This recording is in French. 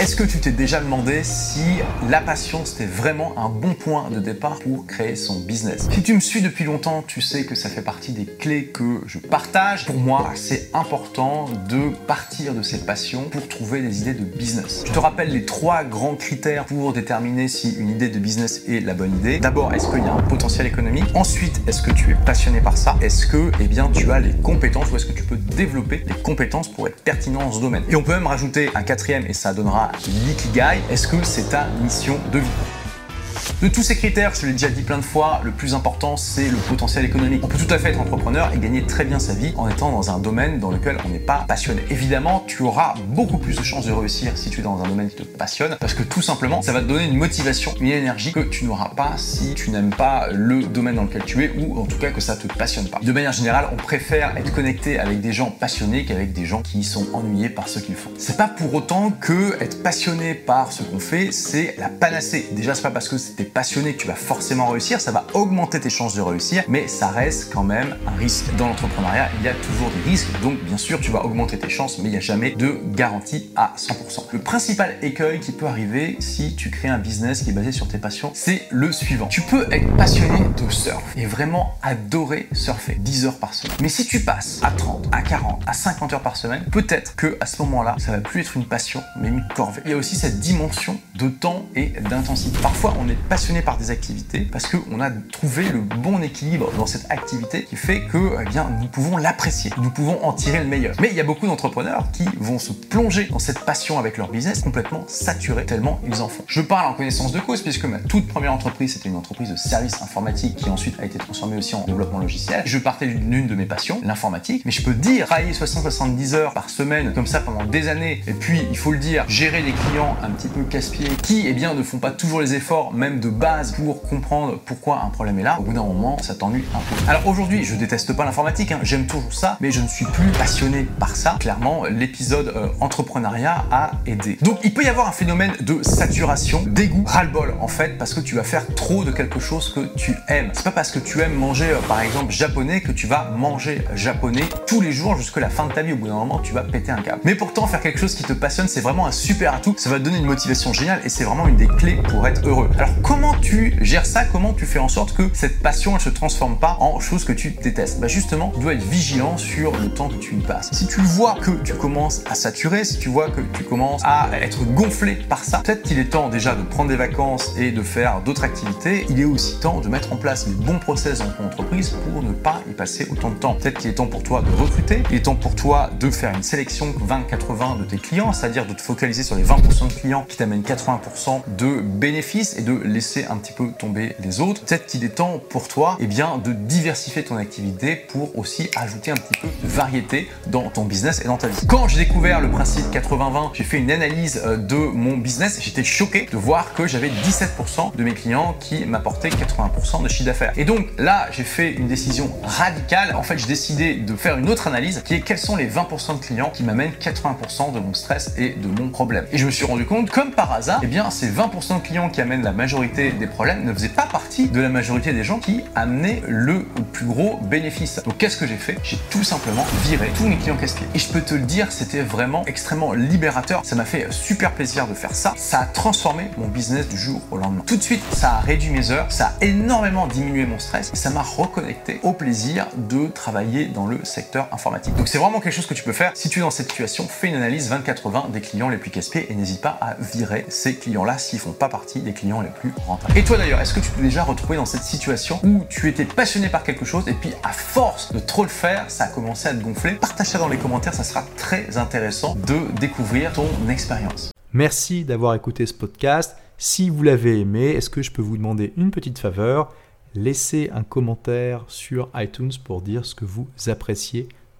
Est-ce que tu t'es déjà demandé si la passion c'était vraiment un bon point de départ pour créer son business? Si tu me suis depuis longtemps, tu sais que ça fait partie des clés que je partage. Pour moi, c'est important de partir de cette passion pour trouver des idées de business. Je te rappelle les trois grands critères pour déterminer si une idée de business est la bonne idée. D'abord, est-ce qu'il y a un potentiel économique? Ensuite, est-ce que tu es passionné par ça? Est-ce que eh bien, tu as les compétences ou est-ce que tu peux développer les compétences pour être pertinent dans ce domaine? Et on peut même rajouter un quatrième et ça donnera l'ikigai. Est-ce que c'est ta mission de vie? De tous ces critères, je l'ai déjà dit plein de fois, le plus important c'est le potentiel économique. On peut tout à fait être entrepreneur et gagner très bien sa vie en étant dans un domaine dans lequel on n'est pas passionné. Évidemment, tu auras beaucoup plus de chances de réussir si tu es dans un domaine qui te passionne parce que tout simplement, ça va te donner une motivation, une énergie que tu n'auras pas si tu n'aimes pas le domaine dans lequel tu es ou en tout cas que ça te passionne pas. De manière générale, on préfère être connecté avec des gens passionnés qu'avec des gens qui sont ennuyés par ce qu'ils font. C'est pas pour autant que être passionné par ce qu'on fait, c'est la panacée. Déjà, c'est pas parce que c'était passionné tu vas forcément réussir, ça va augmenter tes chances de réussir, mais ça reste quand même un risque. Dans l'entrepreneuriat, il y a toujours des risques, donc bien sûr, tu vas augmenter tes chances, mais il n'y a jamais de garantie à 100%. Le principal écueil qui peut arriver si tu crées un business qui est basé sur tes passions, c'est le suivant. Tu peux être passionné de surf et vraiment adorer surfer 10 heures par semaine. Mais si tu passes à 30, à 40, à 50 heures par semaine, peut-être que à ce moment-là, ça va plus être une passion, mais une corvée. Il y a aussi cette dimension de temps et d'intensité. Parfois, on est passionné par des activités parce qu'on a trouvé le bon équilibre dans cette activité qui fait que eh bien, nous pouvons l'apprécier, nous pouvons en tirer le meilleur. Mais il y a beaucoup d'entrepreneurs qui vont se plonger dans cette passion avec leur business complètement saturé tellement ils en font. Je parle en connaissance de cause puisque ma toute première entreprise c'était une entreprise de services informatiques qui ensuite a été transformée aussi en développement logiciel. Je partais d'une de mes passions, l'informatique, mais je peux dire travailler 60-70 heures par semaine comme ça pendant des années et puis il faut le dire gérer des clients un petit peu casse-pieds qui eh bien ne font pas toujours les efforts même de base pour comprendre pourquoi un problème est là, au bout d'un moment, ça t'ennuie un peu. Alors aujourd'hui, je déteste pas l'informatique, hein, j'aime toujours ça, mais je ne suis plus passionné par ça. Clairement, l'épisode euh, entrepreneuriat a aidé. Donc il peut y avoir un phénomène de saturation, dégoût, ras-le-bol en fait, parce que tu vas faire trop de quelque chose que tu aimes. C'est pas parce que tu aimes manger, euh, par exemple, japonais que tu vas manger japonais tous les jours jusqu'à la fin de ta vie. Au bout d'un moment, tu vas péter un câble. Mais pourtant, faire quelque chose qui te passionne, c'est vraiment un super atout. Ça va te donner une motivation géniale et c'est vraiment une des clés pour être heureux. Alors comment tu gères ça Comment tu fais en sorte que cette passion ne se transforme pas en chose que tu détestes Bah justement, tu dois être vigilant sur le temps que tu y passes. Si tu vois que tu commences à saturer, si tu vois que tu commences à être gonflé par ça, peut-être qu'il est temps déjà de prendre des vacances et de faire d'autres activités. Il est aussi temps de mettre en place les bons process dans ton entreprise pour ne pas y passer autant de temps. Peut-être qu'il est temps pour toi de recruter, il est temps pour toi de faire une sélection 20-80 de tes clients, c'est-à-dire de te focaliser sur les 20% de clients qui t'amènent 80% de bénéfices et de laisser un petit peu tomber les autres. Peut-être qu'il est temps pour toi eh bien, de diversifier ton activité pour aussi ajouter un petit peu de variété dans ton business et dans ta vie. Quand j'ai découvert le principe 80-20, j'ai fait une analyse euh, de mon business j'étais choqué de voir que j'avais 17% de mes clients qui m'apportaient 80% de chiffre d'affaires. Et donc là, j'ai fait une décision radicale. En fait, j'ai décidé de faire une autre analyse qui est quels sont les 20% de clients qui m'amènent 80% de mon stress et de mon problème. Et je me suis rendu compte, comme par hasard, eh bien, ces 20% de clients qui amènent la majorité des problèmes ne faisaient pas partie de la majorité des gens qui amenaient le plus gros bénéfice. Donc qu'est-ce que j'ai fait? J'ai tout simplement viré tous mes clients casse Et je peux te le dire, c'était vraiment extrêmement libérateur. Ça m'a fait super plaisir de faire ça. Ça a transformé mon business du jour au lendemain. Tout de suite, ça a réduit mes heures, ça a énormément diminué mon stress et ça m'a reconnecté au plaisir de travailler dans le secteur informatique. Donc c'est vraiment quelque chose que tu peux faire. Si tu es dans cette situation, fais une analyse 24-20 des clients les plus casse-pieds et n'hésite pas à virer ces clients-là s'ils font pas partie des clients les plus Et toi d'ailleurs, est-ce que tu t'es déjà retrouvé dans cette situation où tu étais passionné par quelque chose et puis à force de trop le faire, ça a commencé à te gonfler? Partage ça dans les commentaires, ça sera très intéressant de découvrir ton expérience. Merci d'avoir écouté ce podcast. Si vous l'avez aimé, est-ce que je peux vous demander une petite faveur? Laissez un commentaire sur iTunes pour dire ce que vous appréciez